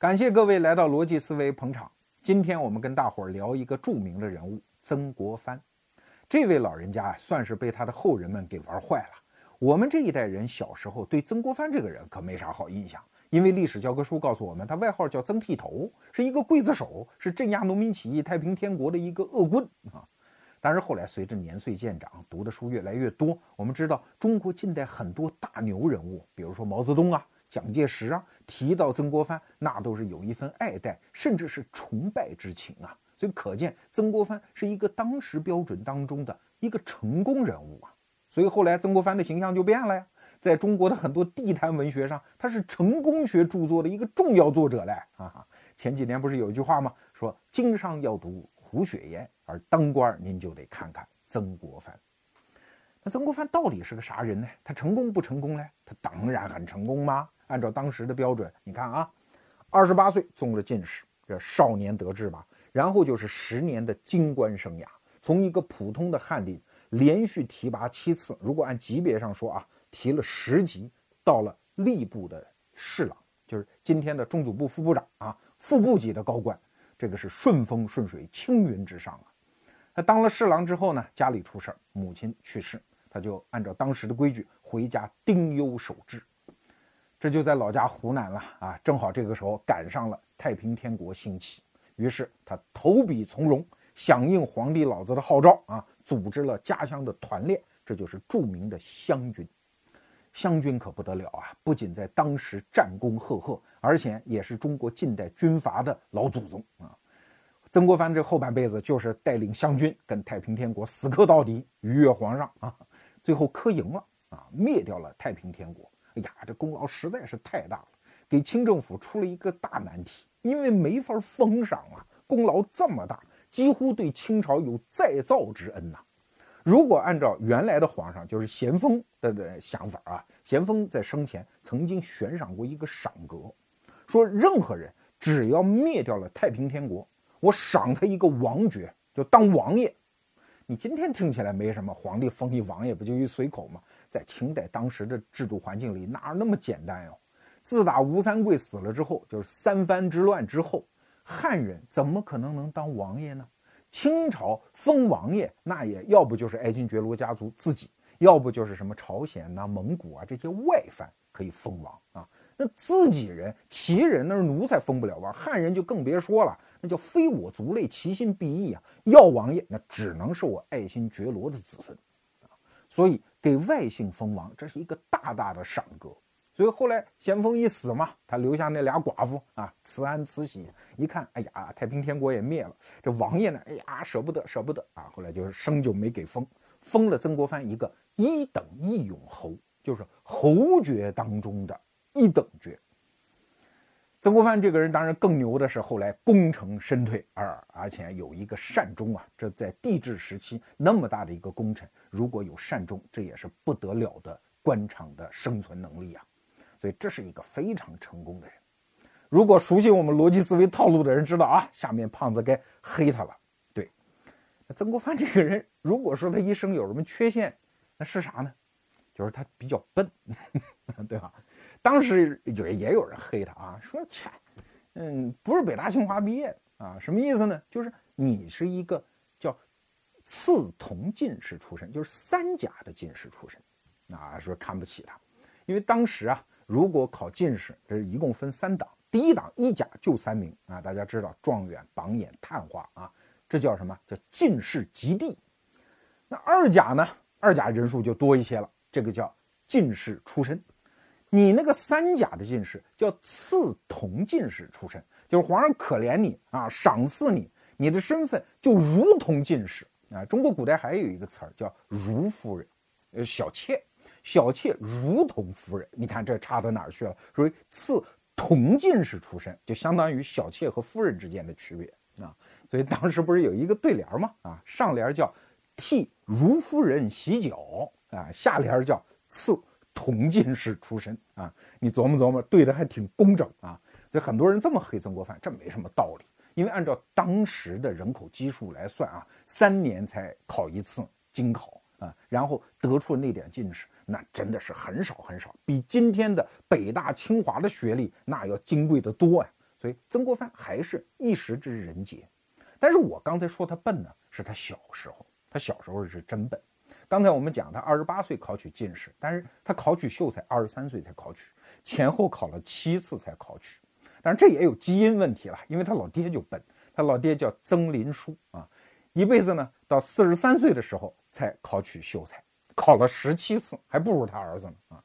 感谢各位来到逻辑思维捧场。今天我们跟大伙儿聊一个著名的人物曾国藩。这位老人家啊，算是被他的后人们给玩坏了。我们这一代人小时候对曾国藩这个人可没啥好印象，因为历史教科书告诉我们，他外号叫曾剃头，是一个刽子手，是镇压农民起义、太平天国的一个恶棍啊。但是后来随着年岁渐长，读的书越来越多，我们知道中国近代很多大牛人物，比如说毛泽东啊、蒋介石啊，提到曾国藩，那都是有一份爱戴，甚至是崇拜之情啊。所以可见曾国藩是一个当时标准当中的一个成功人物啊。所以后来曾国藩的形象就变了呀，在中国的很多地摊文学上，他是成功学著作的一个重要作者嘞啊。前几年不是有一句话吗？说经商要读。胡雪岩，而当官您就得看看曾国藩。那曾国藩到底是个啥人呢？他成功不成功呢？他当然很成功嘛。按照当时的标准，你看啊，二十八岁中了进士，这少年得志吧。然后就是十年的京官生涯，从一个普通的翰林，连续提拔七次。如果按级别上说啊，提了十级，到了吏部的侍郎，就是今天的中组部副部长啊，副部级的高官。这个是顺风顺水、青云直上啊！他当了侍郎之后呢，家里出事儿，母亲去世，他就按照当时的规矩回家丁忧守制。这就在老家湖南了啊！正好这个时候赶上了太平天国兴起，于是他投笔从戎，响应皇帝老子的号召啊，组织了家乡的团练，这就是著名的湘军。湘军可不得了啊！不仅在当时战功赫赫，而且也是中国近代军阀的老祖宗啊。曾国藩这后半辈子就是带领湘军跟太平天国死磕到底，逾越皇上啊，最后磕赢了啊，灭掉了太平天国。哎呀，这功劳实在是太大了，给清政府出了一个大难题，因为没法封赏啊，功劳这么大，几乎对清朝有再造之恩呐。如果按照原来的皇上，就是咸丰的的想法啊，咸丰在生前曾经悬赏过一个赏格，说任何人只要灭掉了太平天国，我赏他一个王爵，就当王爷。你今天听起来没什么，皇帝封一王爷不就一随口吗？在清代当时的制度环境里，哪那么简单哟？自打吴三桂死了之后，就是三藩之乱之后，汉人怎么可能能当王爷呢？清朝封王爷，那也要不就是爱新觉罗家族自己，要不就是什么朝鲜呐、蒙古啊这些外藩可以封王啊。那自己人、旗人那是奴才封不了王，汉人就更别说了，那叫非我族类，其心必异啊。要王爷，那只能是我爱新觉罗的子孙啊。所以给外姓封王，这是一个大大的赏格。所以后来咸丰一死嘛，他留下那俩寡妇啊，慈安、慈禧，一看，哎呀，太平天国也灭了，这王爷呢，哎呀，舍不得，舍不得啊。后来就是生就没给封，封了曾国藩一个一等义勇侯，就是侯爵当中的一等爵。曾国藩这个人当然更牛的是，后来功成身退，而而且有一个善终啊。这在帝制时期那么大的一个功臣，如果有善终，这也是不得了的官场的生存能力啊。所以这是一个非常成功的人。如果熟悉我们逻辑思维套路的人知道啊，下面胖子该黑他了。对，曾国藩这个人，如果说他一生有什么缺陷，那是啥呢？就是他比较笨，对吧？当时也也有人黑他啊，说切，嗯，不是北大清华毕业啊，什么意思呢？就是你是一个叫次同进士出身，就是三甲的进士出身，啊，说看不起他，因为当时啊。如果考进士，这是一共分三档，第一档一甲就三名啊，大家知道状元、榜眼、探花啊，这叫什么叫进士及第。那二甲呢？二甲人数就多一些了，这个叫进士出身。你那个三甲的进士叫次同进士出身，就是皇上可怜你啊，赏赐你，你的身份就如同进士啊。中国古代还有一个词儿叫如夫人，呃，小妾。小妾如同夫人，你看这差到哪儿去了？所以次同进士出身，就相当于小妾和夫人之间的区别啊。所以当时不是有一个对联吗？啊，上联叫替如夫人洗脚啊，下联叫赐同进士出身啊。你琢磨琢磨，对的还挺工整啊。所以很多人这么黑曾国藩，这没什么道理，因为按照当时的人口基数来算啊，三年才考一次京考啊，然后得出那点进士。那真的是很少很少，比今天的北大清华的学历那要金贵的多呀。所以曾国藩还是一时之人杰。但是我刚才说他笨呢，是他小时候，他小时候是真笨。刚才我们讲他二十八岁考取进士，但是他考取秀才二十三岁才考取，前后考了七次才考取。但是这也有基因问题了，因为他老爹就笨，他老爹叫曾林书啊，一辈子呢到四十三岁的时候才考取秀才，考了十七次，还不如他儿子呢啊。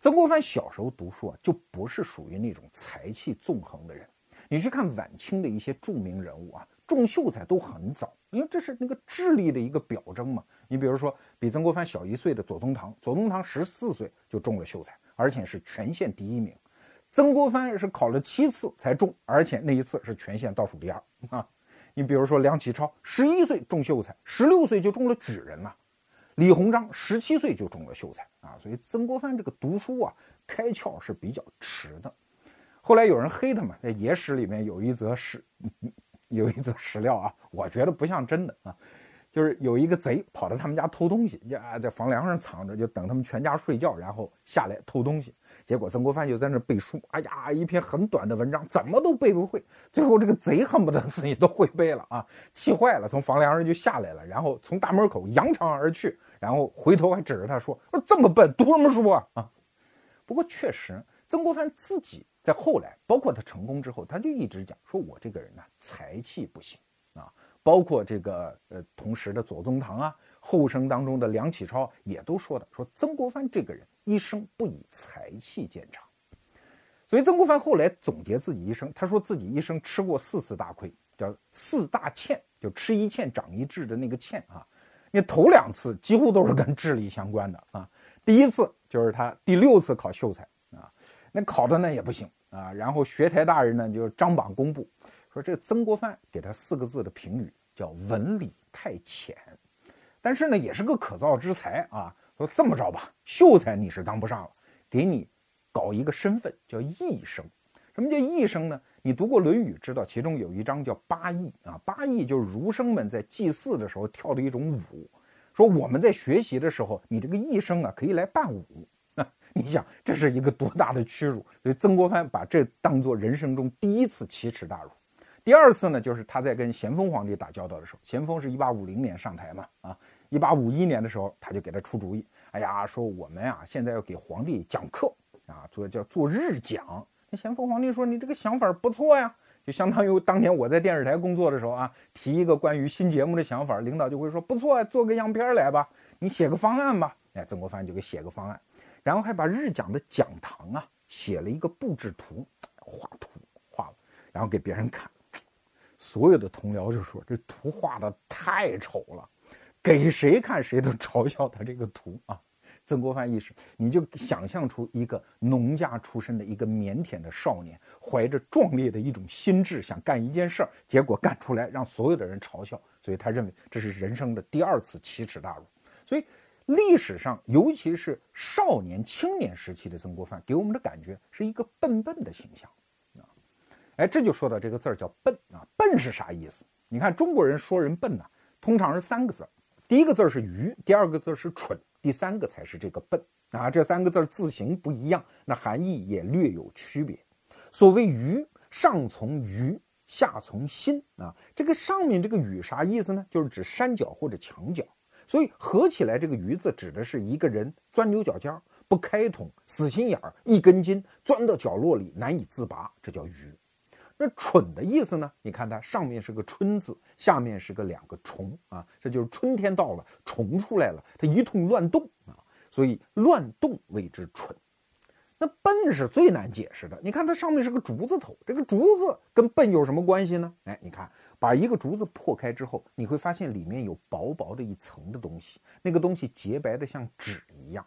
曾国藩小时候读书啊，就不是属于那种才气纵横的人。你去看晚清的一些著名人物啊，中秀才都很早，因为这是那个智力的一个表征嘛。你比如说比曾国藩小一岁的左宗棠，左宗棠十四岁就中了秀才，而且是全县第一名。曾国藩是考了七次才中，而且那一次是全县倒数第二啊。你比如说梁启超，十一岁中秀才，十六岁就中了举人了。李鸿章十七岁就中了秀才啊，所以曾国藩这个读书啊开窍是比较迟的。后来有人黑他嘛，在野史里面有一则史，有一则史料啊，我觉得不像真的啊，就是有一个贼跑到他们家偷东西，呀，在房梁上藏着，就等他们全家睡觉，然后下来偷东西。结果曾国藩就在那背书，哎呀，一篇很短的文章，怎么都背不会。最后这个贼恨不得自己都会背了啊，气坏了，从房梁上就下来了，然后从大门口扬长而去。然后回头还指着他说：“说这么笨，读什么书啊？”啊，不过确实，曾国藩自己在后来，包括他成功之后，他就一直讲说：“我这个人呢，才气不行啊。”包括这个呃，同时的左宗棠啊，后生当中的梁启超也都说的，说曾国藩这个人一生不以才气见长。所以曾国藩后来总结自己一生，他说自己一生吃过四次大亏，叫四大欠，就吃一堑长一智的那个堑啊。那头两次几乎都是跟智力相关的啊，第一次就是他第六次考秀才，那考的那也不行啊，然后学台大人呢就张榜公布，说这曾国藩给他四个字的评语叫文理太浅，但是呢也是个可造之才啊，说这么着吧，秀才你是当不上了，给你搞一个身份叫义生，什么叫义生呢？你读过《论语》，知道其中有一章叫八佾啊。八佾就是儒生们在祭祀的时候跳的一种舞。说我们在学习的时候，你这个义生啊可以来伴舞。你想，这是一个多大的屈辱？所以曾国藩把这当做人生中第一次奇耻大辱。第二次呢，就是他在跟咸丰皇帝打交道的时候，咸丰是一八五零年上台嘛，啊，一八五一年的时候，他就给他出主意，哎呀，说我们啊现在要给皇帝讲课啊，做叫做日讲。那咸丰皇帝说：“你这个想法不错呀，就相当于当年我在电视台工作的时候啊，提一个关于新节目的想法，领导就会说不错，做个样片来吧，你写个方案吧。哎，曾国藩就给写个方案，然后还把日讲的讲堂啊写了一个布置图，画图画了，然后给别人看，所有的同僚就说这图画的太丑了，给谁看谁都嘲笑他这个图啊。”曾国藩意识，你就想象出一个农家出身的一个腼腆的少年，怀着壮烈的一种心智，想干一件事儿，结果干出来让所有的人嘲笑，所以他认为这是人生的第二次奇耻大辱。所以历史上，尤其是少年、青年时期的曾国藩，给我们的感觉是一个笨笨的形象啊。哎，这就说到这个字儿叫笨啊，笨是啥意思？你看中国人说人笨呢，通常是三个字儿，第一个字儿是愚，第二个字儿是蠢。第三个才是这个笨啊，这三个字儿字形不一样，那含义也略有区别。所谓愚，上从愚，下从心啊。这个上面这个雨啥意思呢？就是指山脚或者墙角。所以合起来这个鱼字指的是一个人钻牛角尖儿，不开通，死心眼儿，一根筋，钻到角落里难以自拔，这叫愚。那蠢的意思呢？你看它上面是个春字，下面是个两个虫啊，这就是春天到了，虫出来了，它一通乱动啊，所以乱动谓之蠢。那笨是最难解释的，你看它上面是个竹字头，这个竹字跟笨有什么关系呢？哎，你看把一个竹子破开之后，你会发现里面有薄薄的一层的东西，那个东西洁白的像纸一样，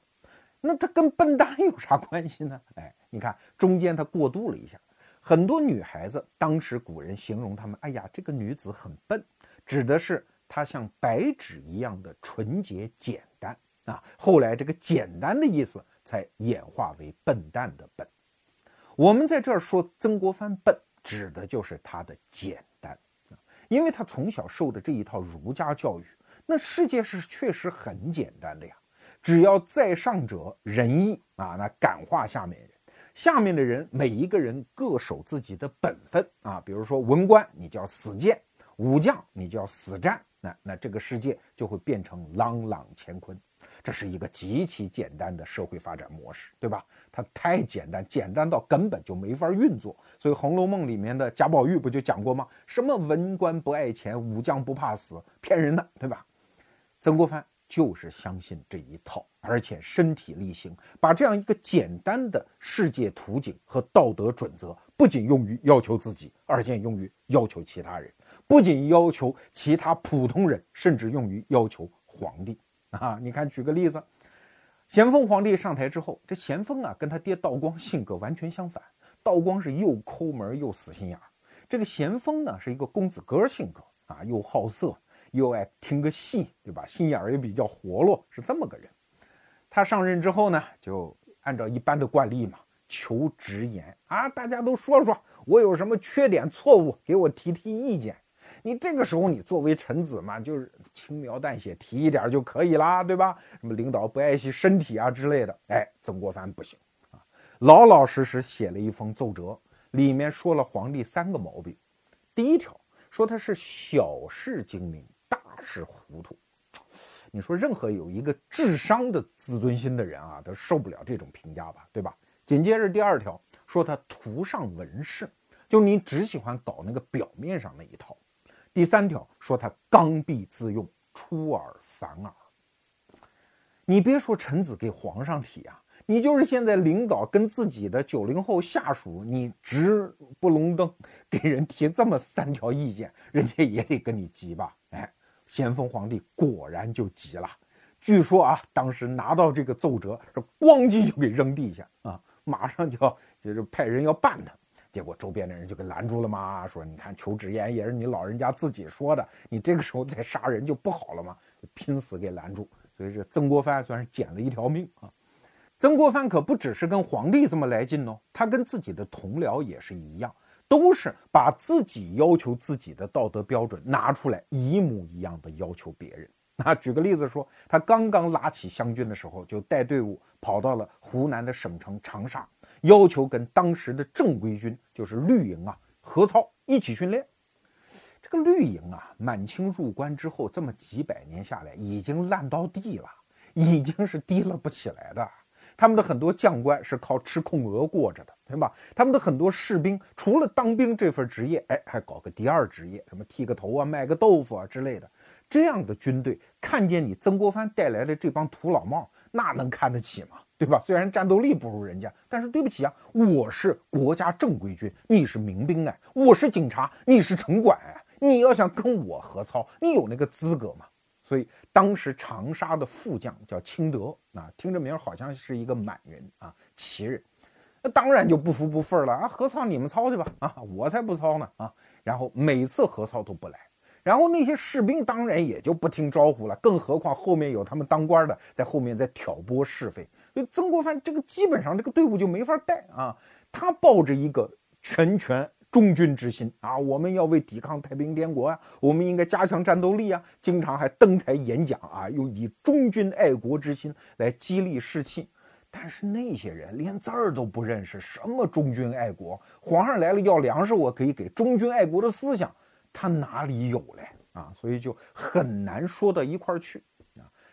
那它跟笨蛋有啥关系呢？哎，你看中间它过渡了一下。很多女孩子，当时古人形容她们，哎呀，这个女子很笨，指的是她像白纸一样的纯洁简啊。后来这个简单的意思才演化为笨蛋的笨。我们在这儿说曾国藩笨，指的就是他的简单，因为他从小受的这一套儒家教育，那世界是确实很简单的呀。只要在上者仁义啊，那感化下面人。下面的人每一个人各守自己的本分啊，比如说文官你叫死谏，武将你叫死战，那那这个世界就会变成朗朗乾坤。这是一个极其简单的社会发展模式，对吧？它太简单，简单到根本就没法运作。所以《红楼梦》里面的贾宝玉不就讲过吗？什么文官不爱钱，武将不怕死，骗人的，对吧？曾国藩就是相信这一套，而且身体力行，把这样一个简单的世界图景和道德准则，不仅用于要求自己，而且用于要求其他人，不仅要求其他普通人，甚至用于要求皇帝。啊，你看，举个例子，咸丰皇帝上台之后，这咸丰啊，跟他爹道光性格完全相反。道光是又抠门又死心眼儿，这个咸丰呢是一个公子哥性格啊，又好色，又爱听个戏，对吧？心眼儿也比较活络，是这么个人。他上任之后呢，就按照一般的惯例嘛，求直言啊，大家都说说我有什么缺点错误，给我提提意见。你这个时候，你作为臣子嘛，就是轻描淡写提一点就可以啦，对吧？什么领导不爱惜身体啊之类的，哎，曾国藩不行啊，老老实实写了一封奏折，里面说了皇帝三个毛病。第一条说他是小事精明，大事糊涂。你说任何有一个智商的自尊心的人啊，都受不了这种评价吧，对吧？紧接着第二条说他图上文饰，就你只喜欢搞那个表面上那一套。第三条说他刚愎自用，出尔反尔。你别说臣子给皇上提啊，你就是现在领导跟自己的九零后下属，你直不隆登给人提这么三条意见，人家也得跟你急吧？哎，咸丰皇帝果然就急了。据说啊，当时拿到这个奏折，是咣叽就给扔地下啊，马上就要就是派人要办他。结果周边的人就给拦住了嘛，说：“你看求直言也是你老人家自己说的，你这个时候再杀人就不好了嘛，拼死给拦住。”所以这曾国藩算是捡了一条命啊。曾国藩可不只是跟皇帝这么来劲哦，他跟自己的同僚也是一样，都是把自己要求自己的道德标准拿出来，一模一样的要求别人。那举个例子说，他刚刚拉起湘军的时候，就带队伍跑到了湖南的省城长沙。要求跟当时的正规军，就是绿营啊，合操一起训练。这个绿营啊，满清入关之后，这么几百年下来，已经烂到地了，已经是低了不起来的。他们的很多将官是靠吃空额过着的，对吧？他们的很多士兵，除了当兵这份职业，哎，还搞个第二职业，什么剃个头啊、卖个豆腐啊之类的。这样的军队，看见你曾国藩带来的这帮土老帽，那能看得起吗？对吧？虽然战斗力不如人家，但是对不起啊，我是国家正规军，你是民兵哎，我是警察，你是城管哎，你要想跟我合操，你有那个资格吗？所以当时长沙的副将叫清德啊，听着名好像是一个满人啊，旗人，那当然就不服不忿了啊，合操你们操去吧啊，我才不操呢啊，然后每次合操都不来。然后那些士兵当然也就不听招呼了，更何况后面有他们当官的在后面在挑拨是非，所以曾国藩这个基本上这个队伍就没法带啊。他抱着一个全权忠君之心啊，我们要为抵抗太平天国啊，我们应该加强战斗力啊，经常还登台演讲啊，用以忠君爱国之心来激励士气。但是那些人连字儿都不认识，什么忠君爱国？皇上来了要粮食，我可以给忠君爱国的思想。他哪里有嘞啊？所以就很难说到一块儿去。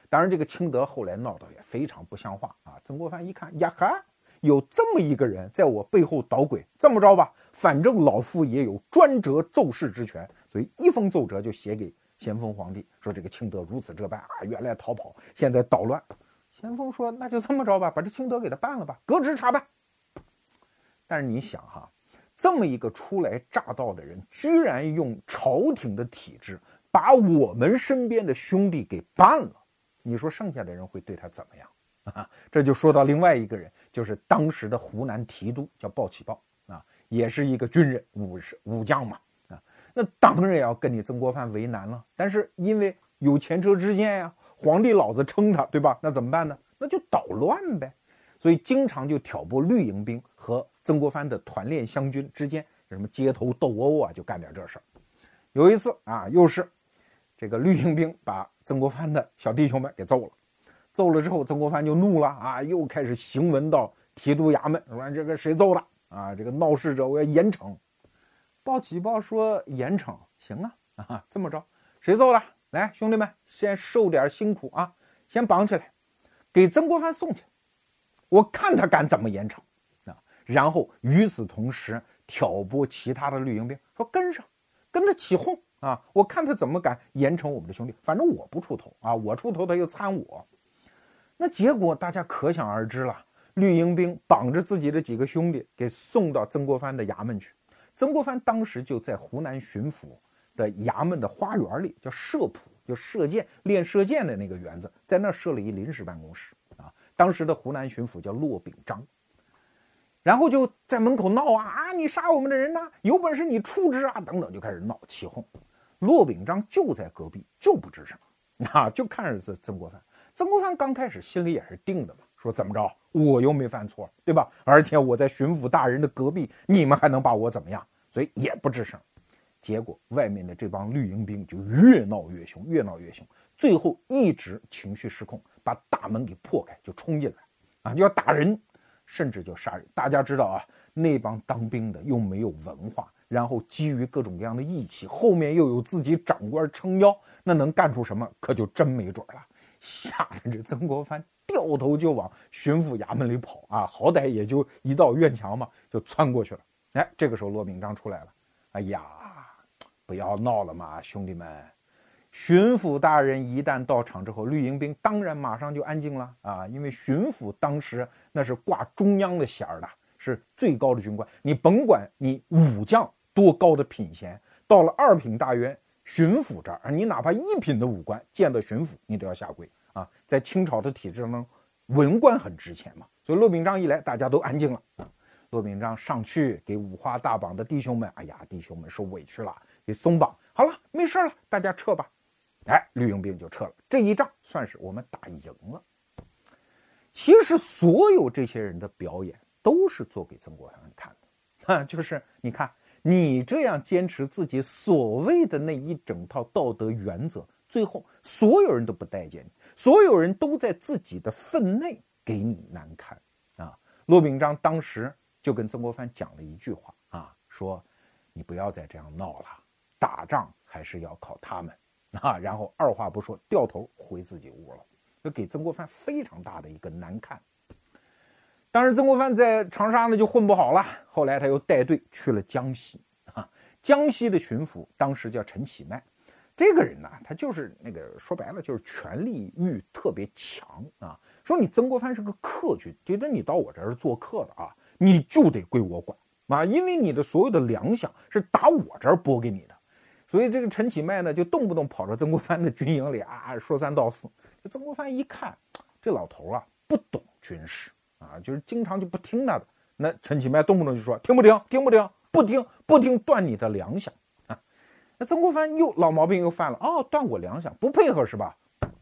当然，这个清德后来闹得也非常不像话啊。曾国藩一看呀哈，有这么一个人在我背后捣鬼，这么着吧，反正老夫也有专折奏事之权，所以一封奏折就写给咸丰皇帝，说这个清德如此这般啊，原来逃跑，现在捣乱。咸丰说那就这么着吧，把这清德给他办了吧，革职查办。但是你想哈。这么一个初来乍到的人，居然用朝廷的体制把我们身边的兄弟给办了，你说剩下的人会对他怎么样啊？这就说到另外一个人，就是当时的湖南提督叫鲍启豹啊，也是一个军人武士武将嘛啊，那当然要跟你曾国藩为难了。但是因为有前车之鉴呀，皇帝老子撑他，对吧？那怎么办呢？那就捣乱呗。所以经常就挑拨绿营兵和曾国藩的团练湘军之间什么街头斗殴啊，就干点这事儿。有一次啊，又是这个绿营兵把曾国藩的小弟兄们给揍了，揍了之后，曾国藩就怒了啊，又开始行文到提督衙门说这个谁揍的啊？这个闹事者我要严惩。报喜报说严惩，行啊啊，这么着，谁揍的？来，兄弟们，先受点辛苦啊，先绑起来，给曾国藩送去，我看他敢怎么严惩啊！然后与此同时挑拨其他的绿营兵，说跟上，跟他起哄啊！我看他怎么敢严惩我们的兄弟，反正我不出头啊，我出头他又参我。那结果大家可想而知了，绿营兵绑着自己的几个兄弟给送到曾国藩的衙门去。曾国藩当时就在湖南巡抚的衙门的花园里，叫射圃，就射箭练射箭的那个园子，在那设了一临时办公室啊。当时的湖南巡抚叫骆秉章，然后就在门口闹啊啊！你杀我们的人呐，有本事你处置啊！等等，就开始闹起哄。骆秉章就在隔壁，就不吱声，那 就看着曾曾国藩。曾国藩刚开始心里也是定的嘛，说怎么着，我又没犯错，对吧？而且我在巡抚大人的隔壁，你们还能把我怎么样？所以也不吱声。结果外面的这帮绿营兵就越闹越凶，越闹越凶，最后一直情绪失控，把大门给破开，就冲进来，啊，就要打人，甚至就杀人。大家知道啊，那帮当兵的又没有文化，然后基于各种各样的义气，后面又有自己长官撑腰，那能干出什么，可就真没准了。吓得这曾国藩掉头就往巡抚衙门里跑啊，好歹也就一道院墙嘛，就窜过去了。哎，这个时候骆秉章出来了，哎呀，不要闹了嘛，兄弟们！巡抚大人一旦到场之后，绿营兵当然马上就安静了啊，因为巡抚当时那是挂中央的衔儿的，是最高的军官，你甭管你武将多高的品衔，到了二品大员。巡抚这儿，你哪怕一品的武官见到巡抚，你都要下跪啊！在清朝的体制当中，文官很值钱嘛。所以骆秉章一来，大家都安静了。骆秉章上去给五花大绑的弟兄们，哎呀，弟兄们受委屈了，给松绑好了，没事了，大家撤吧。哎，绿营兵就撤了，这一仗算是我们打赢了。其实所有这些人的表演都是做给曾国藩看的，啊，就是你看。你这样坚持自己所谓的那一整套道德原则，最后所有人都不待见你，所有人都在自己的分内给你难堪啊！骆秉章当时就跟曾国藩讲了一句话啊，说你不要再这样闹了，打仗还是要靠他们 啊！然后二话不说，掉头回自己屋了，就给曾国藩非常大的一个难看。当时曾国藩在长沙呢就混不好了，后来他又带队去了江西啊。江西的巡抚当时叫陈启迈，这个人呢，他就是那个说白了就是权力欲特别强啊。说你曾国藩是个客军，觉得你到我这儿做客了啊，你就得归我管啊，因为你的所有的粮饷是打我这儿拨给你的。所以这个陈启迈呢，就动不动跑到曾国藩的军营里啊说三道四。这曾国藩一看，这老头啊不懂军事。啊，就是经常就不听他的。那陈启迈动不动就说听不听，听不听，不听不听，断你的粮饷啊。那曾国藩又老毛病又犯了，哦，断我粮饷，不配合是吧？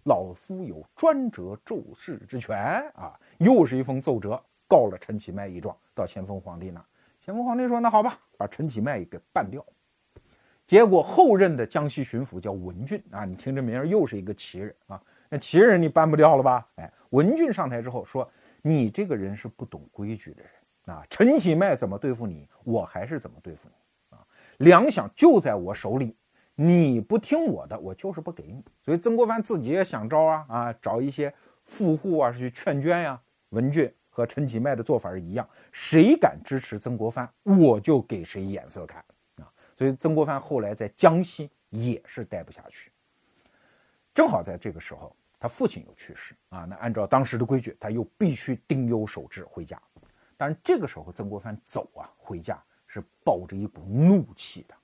老夫有专折奏事之权啊！又是一封奏折，告了陈启迈一状，到咸丰皇帝那。咸丰皇帝说，那好吧，把陈启迈给办掉。结果后任的江西巡抚叫文俊啊，你听这名儿又是一个奇人啊。那奇人你办不掉了吧？哎，文俊上台之后说。你这个人是不懂规矩的人啊！陈启迈怎么对付你，我还是怎么对付你啊！粮饷就在我手里，你不听我的，我就是不给你。所以曾国藩自己也想招啊啊，找一些富户啊去劝捐呀。文俊和陈启迈的做法是一样，谁敢支持曾国藩，我就给谁眼色看啊！所以曾国藩后来在江西也是待不下去，正好在这个时候。他父亲又去世啊，那按照当时的规矩，他又必须丁忧守制回家。但是这个时候，曾国藩走啊，回家是抱着一股怒气的。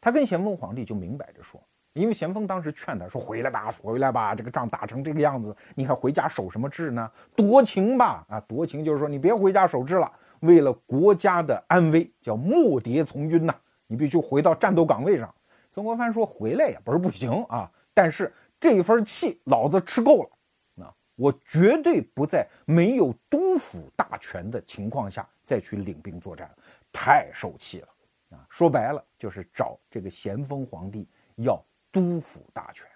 他跟咸丰皇帝就明摆着说，因为咸丰当时劝他说：“回来吧，回来吧，这个仗打成这个样子，你还回家守什么制呢？夺情吧！啊，夺情就是说你别回家守制了，为了国家的安危，叫耄耋从军呐，你必须回到战斗岗位上。”曾国藩说：“回来也不是不行啊，但是。”这一份气老子吃够了，啊！我绝对不在没有督抚大权的情况下再去领兵作战，太受气了啊！说白了就是找这个咸丰皇帝要督抚大权。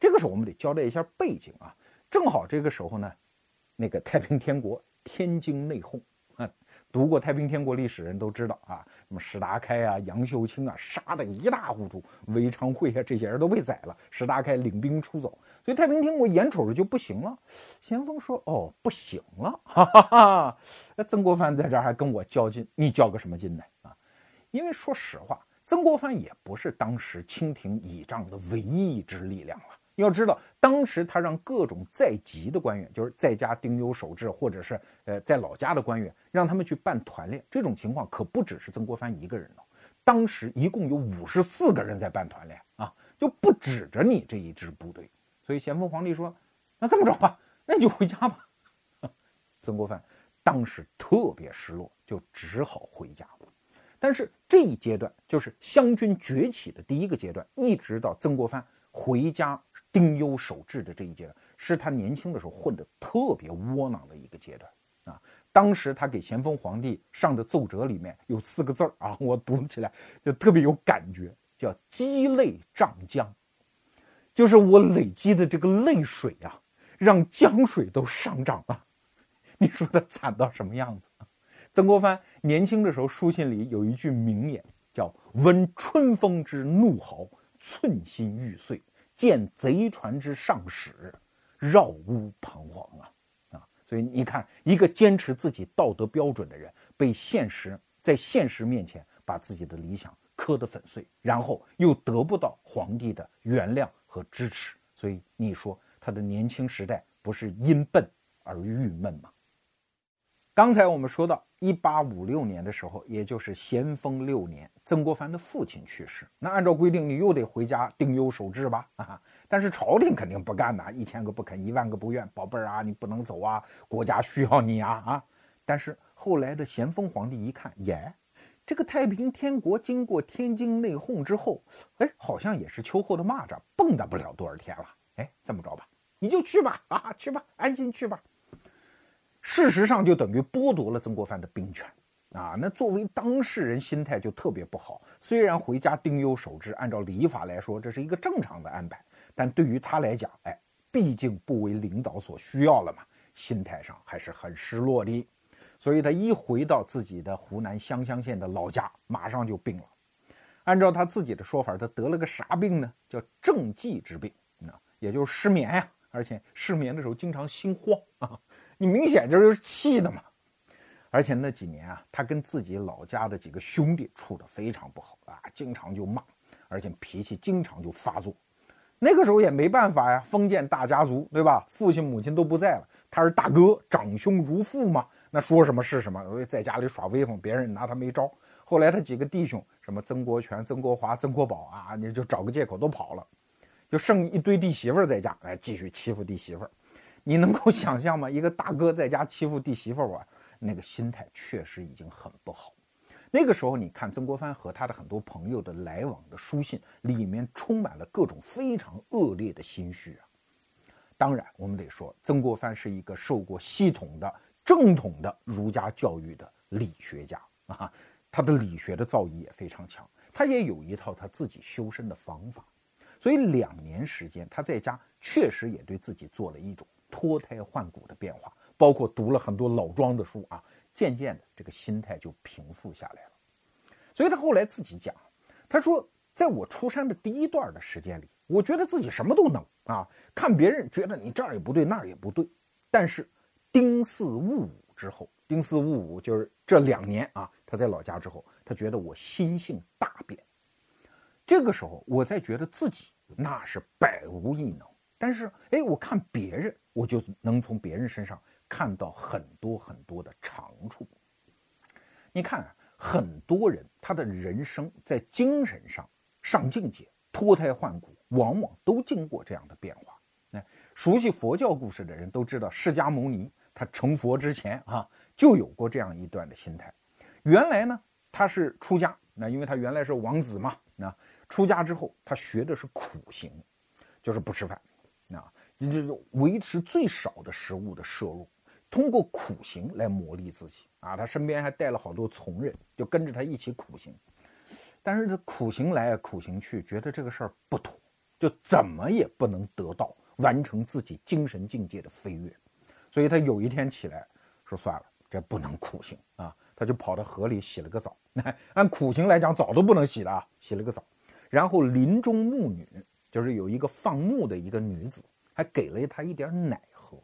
这个时候我们得交代一下背景啊，正好这个时候呢，那个太平天国天津内讧。读过太平天国历史人都知道啊，什么石达开啊、杨秀清啊，杀得一塌糊涂，韦昌辉啊这些人都被宰了，石达开领兵出走，所以太平天国眼瞅着就不行了。咸丰说：“哦，不行了，哈哈哈！那曾国藩在这儿还跟我较劲，你较个什么劲呢？啊？因为说实话，曾国藩也不是当时清廷倚仗的唯一一支力量了。”要知道，当时他让各种在籍的官员，就是在家丁忧守制，或者是呃在老家的官员，让他们去办团练。这种情况可不只是曾国藩一个人哦。当时一共有五十四个人在办团练啊，就不指着你这一支部队。所以咸丰皇帝说：“那这么着吧，那你就回家吧。”曾国藩当时特别失落，就只好回家了。但是这一阶段就是湘军崛起的第一个阶段，一直到曾国藩回家。丁忧守制的这一阶段，是他年轻的时候混得特别窝囊的一个阶段啊。当时他给咸丰皇帝上的奏折里面有四个字儿啊，我读起来就特别有感觉，叫“积泪涨江”，就是我累积的这个泪水啊，让江水都上涨了。你说他惨到什么样子？曾国藩年轻的时候书信里有一句名言，叫“闻春风之怒号，寸心欲碎”。见贼船之上使，绕屋彷徨啊啊！所以你看，一个坚持自己道德标准的人，被现实在现实面前把自己的理想磕得粉碎，然后又得不到皇帝的原谅和支持，所以你说他的年轻时代不是因笨而郁闷吗？刚才我们说到，一八五六年的时候，也就是咸丰六年，曾国藩的父亲去世。那按照规定，你又得回家丁忧守制吧？啊，但是朝廷肯定不干呐，一千个不肯，一万个不愿。宝贝儿啊，你不能走啊，国家需要你啊啊！但是后来的咸丰皇帝一看，耶，这个太平天国经过天津内讧之后，哎，好像也是秋后的蚂蚱，蹦跶不了多少天了。哎，这么着吧，你就去吧，啊，去吧，安心去吧。事实上，就等于剥夺了曾国藩的兵权啊！那作为当事人，心态就特别不好。虽然回家丁忧守制，按照礼法来说，这是一个正常的安排，但对于他来讲，哎，毕竟不为领导所需要了嘛，心态上还是很失落的。所以他一回到自己的湖南湘乡县的老家，马上就病了。按照他自己的说法，他得了个啥病呢？叫正气之病，啊，也就是失眠呀，而且失眠的时候经常心慌啊。你明显就是气的嘛，而且那几年啊，他跟自己老家的几个兄弟处的非常不好啊，经常就骂，而且脾气经常就发作。那个时候也没办法呀，封建大家族对吧？父亲母亲都不在了，他是大哥，长兄如父嘛，那说什么是什么，在家里耍威风，别人拿他没招。后来他几个弟兄，什么曾国荃、曾国华、曾国宝啊，你就找个借口都跑了，就剩一堆弟媳妇在家，来继续欺负弟媳妇。你能够想象吗？一个大哥在家欺负弟媳妇儿啊，那个心态确实已经很不好。那个时候，你看曾国藩和他的很多朋友的来往的书信，里面充满了各种非常恶劣的心绪啊。当然，我们得说，曾国藩是一个受过系统的、正统的儒家教育的理学家啊，他的理学的造诣也非常强，他也有一套他自己修身的方法。所以两年时间，他在家确实也对自己做了一种。脱胎换骨的变化，包括读了很多老庄的书啊，渐渐的这个心态就平复下来了。所以他后来自己讲，他说，在我出山的第一段的时间里，我觉得自己什么都能啊，看别人觉得你这儿也不对，那儿也不对。但是丁巳戊午之后，丁巳戊午就是这两年啊，他在老家之后，他觉得我心性大变。这个时候，我才觉得自己那是百无一能。但是，哎，我看别人，我就能从别人身上看到很多很多的长处。你看，很多人他的人生在精神上上境界、脱胎换骨，往往都经过这样的变化。哎，熟悉佛教故事的人都知道，释迦牟尼他成佛之前啊，就有过这样一段的心态。原来呢，他是出家，那因为他原来是王子嘛，那出家之后，他学的是苦行，就是不吃饭。啊，就是维持最少的食物的摄入，通过苦行来磨砺自己啊。他身边还带了好多从人，就跟着他一起苦行。但是这苦行来苦行去，觉得这个事儿不妥，就怎么也不能得到完成自己精神境界的飞跃。所以他有一天起来说算了，这不能苦行啊，他就跑到河里洗了个澡。那 按苦行来讲，澡都不能洗的啊，洗了个澡，然后林中牧女，就是有一个放牧的一个女子，还给了他一点奶喝。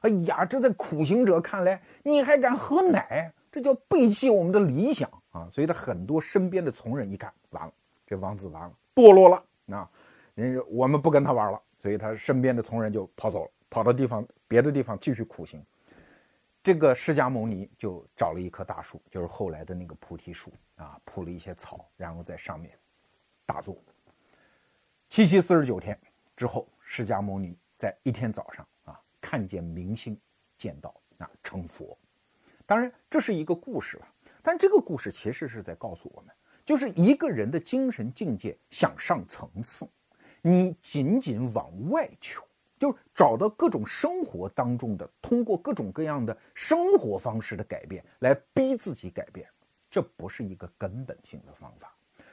哎呀，这在苦行者看来，你还敢喝奶，这叫背弃我们的理想啊！所以他很多身边的从人一看，完了，这王子完了，堕落了啊！人我们不跟他玩了，所以他身边的从人就跑走了，跑到地方别的地方继续苦行。这个释迦牟尼就找了一棵大树，就是后来的那个菩提树啊，铺了一些草，然后在上面打坐。七七四十九天之后，释迦牟尼在一天早上啊。看见明星，见到啊成佛，当然这是一个故事了，但这个故事其实是在告诉我们，就是一个人的精神境界想上层次，你仅仅往外求，就是找到各种生活当中的，通过各种各样的生活方式的改变来逼自己改变，这不是一个根本性的方法。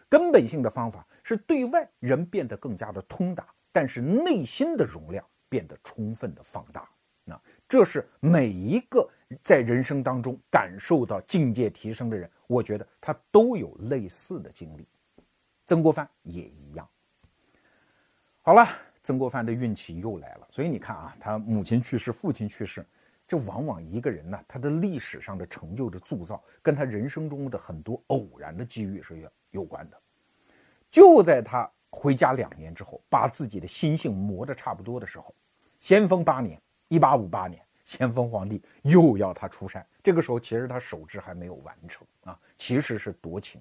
根本性的方法是对外人变得更加的通达，但是内心的容量。变得充分的放大，那这是每一个在人生当中感受到境界提升的人，我觉得他都有类似的经历。曾国藩也一样。好了，曾国藩的运气又来了，所以你看啊，他母亲去世，父亲去世，这往往一个人呢，他的历史上的成就的铸造，跟他人生中的很多偶然的机遇是有有关的。就在他。回家两年之后，把自己的心性磨得差不多的时候，咸丰八年（一八五八年），咸丰皇帝又要他出山。这个时候，其实他守制还没有完成啊，其实是夺情。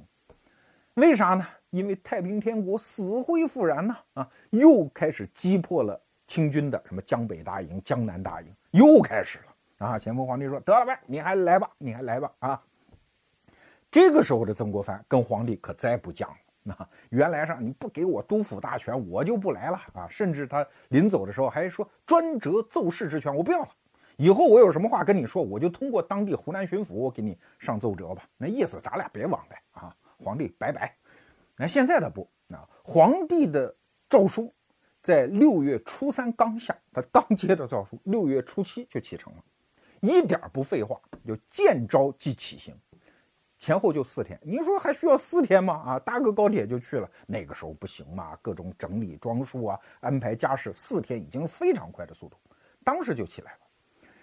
为啥呢？因为太平天国死灰复燃呐啊，又开始击破了清军的什么江北大营、江南大营，又开始了啊。咸丰皇帝说：“得了呗，你还来吧，你还来吧啊。”这个时候的曾国藩跟皇帝可再不讲了。那原来上你不给我督抚大权，我就不来了啊！甚至他临走的时候还说专折奏事之权，我不要了。以后我有什么话跟你说，我就通过当地湖南巡抚我给你上奏折吧。那意思咱俩别往来啊！皇帝拜拜。那现在的不啊，皇帝的诏书在六月初三刚下，他刚接到诏书，六月初七就启程了，一点不废话，就见招即起行。前后就四天，你说还需要四天吗？啊，搭个高铁就去了，那个时候不行嘛，各种整理装束啊，安排家事，四天已经非常快的速度，当时就起来了。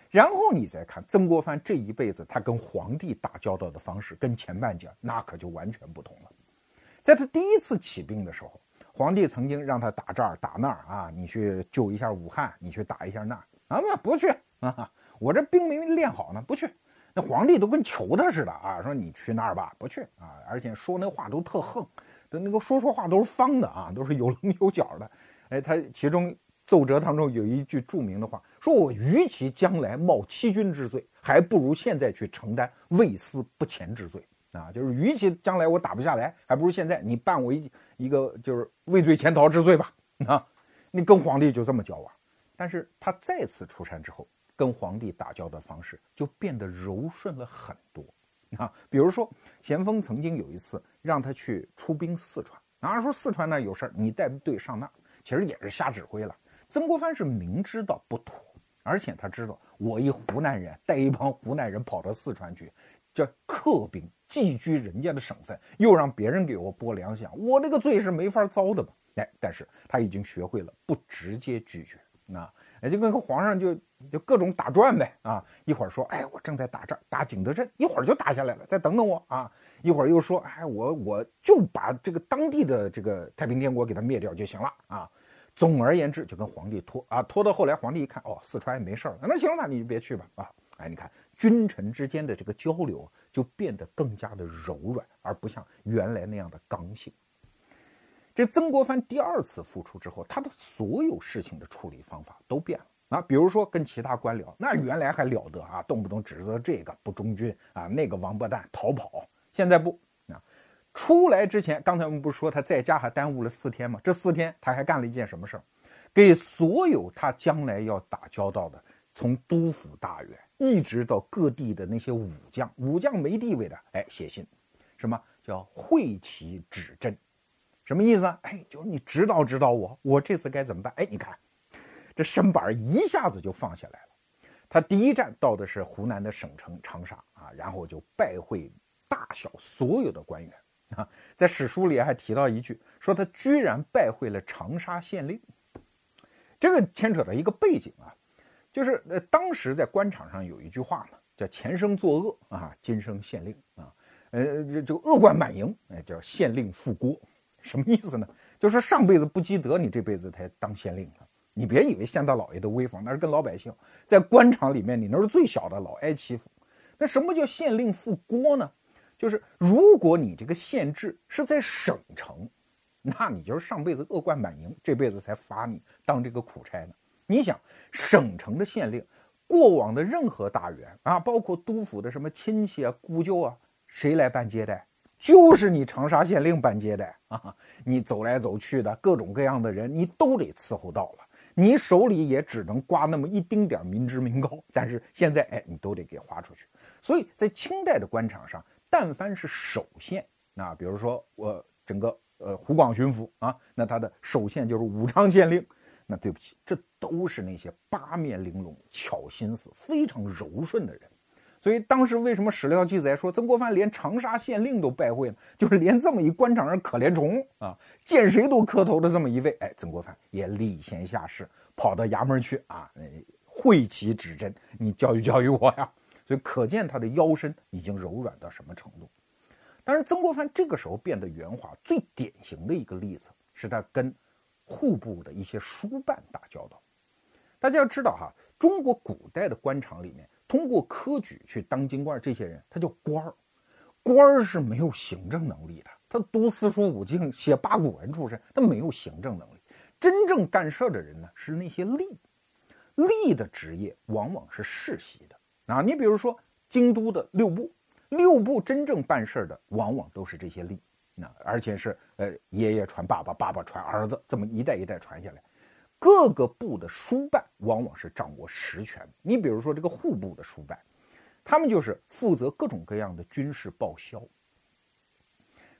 然后你再看曾国藩这一辈子，他跟皇帝打交道的方式，跟前半截那可就完全不同了。在他第一次起兵的时候，皇帝曾经让他打这儿打那儿啊，你去救一下武汉，你去打一下那儿啊，不不去啊，我这兵没练好呢，不去。那皇帝都跟求他似的啊，说你去那儿吧，不去啊，而且说那话都特横，的那个说说话都是方的啊，都是有棱有角的。哎，他其中奏折当中有一句著名的话，说我与其将来冒欺君之罪，还不如现在去承担畏私不前之罪啊，就是与其将来我打不下来，还不如现在你办我一一个就是畏罪潜逃之罪吧啊，你跟皇帝就这么交往。但是他再次出山之后。跟皇帝打交道的方式就变得柔顺了很多啊，比如说咸丰曾经有一次让他去出兵四川，啊说四川那有事儿，你带队上那，其实也是瞎指挥了。曾国藩是明知道不妥，而且他知道我一湖南人带一帮湖南人跑到四川去，叫客兵寄居人家的省份，又让别人给我拨粮饷，我这个罪是没法遭的嘛。哎，但是他已经学会了不直接拒绝，那。就跟个皇上就就各种打转呗啊！一会儿说，哎，我正在打仗，打景德镇，一会儿就打下来了，再等等我啊！一会儿又说，哎，我我就把这个当地的这个太平天国给他灭掉就行了啊！总而言之，就跟皇帝拖啊，拖到后来，皇帝一看，哦，四川也没事儿，那行吧，你就别去吧啊！哎，你看君臣之间的这个交流就变得更加的柔软，而不像原来那样的刚性。这曾国藩第二次复出之后，他的所有事情的处理方法都变了啊。比如说跟其他官僚，那原来还了得啊，动不动指责这个不忠君啊，那个王八蛋逃跑。现在不啊，出来之前，刚才我们不是说他在家还耽误了四天吗？这四天他还干了一件什么事儿？给所有他将来要打交道的，从督抚大员一直到各地的那些武将，武将没地位的，哎，写信，什么叫会其指针？什么意思啊？哎，就是你指导指导我，我这次该怎么办？哎，你看，这身板一下子就放下来了。他第一站到的是湖南的省城长沙啊，然后就拜会大小所有的官员啊，在史书里还提到一句，说他居然拜会了长沙县令。这个牵扯到一个背景啊，就是呃，当时在官场上有一句话嘛，叫前生作恶啊，今生县令啊，呃，就恶贯满盈，哎，叫县令副锅，什么意思呢？就是上辈子不积德，你这辈子才当县令。你别以为县大老爷的威风，那是跟老百姓在官场里面，你那是最小的，老挨欺负。那什么叫县令副锅呢？就是如果你这个县治是在省城。那你就是上辈子恶贯满盈，这辈子才罚你当这个苦差呢。你想，省城的县令，过往的任何大员啊，包括督府的什么亲戚啊、姑舅啊，谁来办接待？就是你长沙县令办接待啊！你走来走去的各种各样的人，你都得伺候到了。你手里也只能刮那么一丁点民脂民膏，但是现在，哎，你都得给花出去。所以在清代的官场上，但凡是首县，那比如说我整个。呃，湖广巡抚啊，那他的首县就是武昌县令。那对不起，这都是那些八面玲珑、巧心思非常柔顺的人。所以当时为什么史料记载说曾国藩连长沙县令都拜会呢？就是连这么一官场上可怜虫啊，见谁都磕头的这么一位，哎，曾国藩也礼贤下士，跑到衙门去啊，会其指针，你教育教育我呀。所以可见他的腰身已经柔软到什么程度。但是曾国藩这个时候变得圆滑，最典型的一个例子是他跟户部的一些书办打交道。大家要知道哈，中国古代的官场里面，通过科举去当京官，这些人他叫官儿，官儿是没有行政能力的。他读四书五经、写八股文出身，他没有行政能力。真正干事的人呢，是那些吏。吏的职业往往是世袭的啊。你比如说京都的六部。六部真正办事的，往往都是这些吏，那而且是呃爷爷传爸爸，爸爸传儿子，这么一代一代传下来。各个部的书办往往是掌握实权。你比如说这个户部的书办，他们就是负责各种各样的军事报销。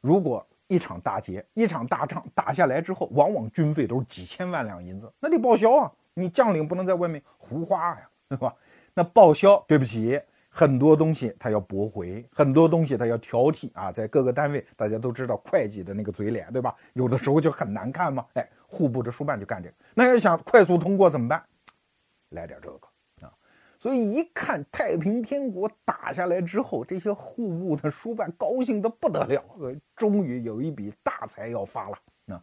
如果一场大捷，一场大仗打下来之后，往往军费都是几千万两银子，那得报销啊！你将领不能在外面胡花呀，对吧？那报销，对不起。很多东西他要驳回，很多东西他要挑剔啊，在各个单位大家都知道会计的那个嘴脸，对吧？有的时候就很难看嘛。哎，户部的书办就干这个。那要想快速通过怎么办？来点这个啊。所以一看太平天国打下来之后，这些户部的书办高兴的不得了，终于有一笔大财要发了。那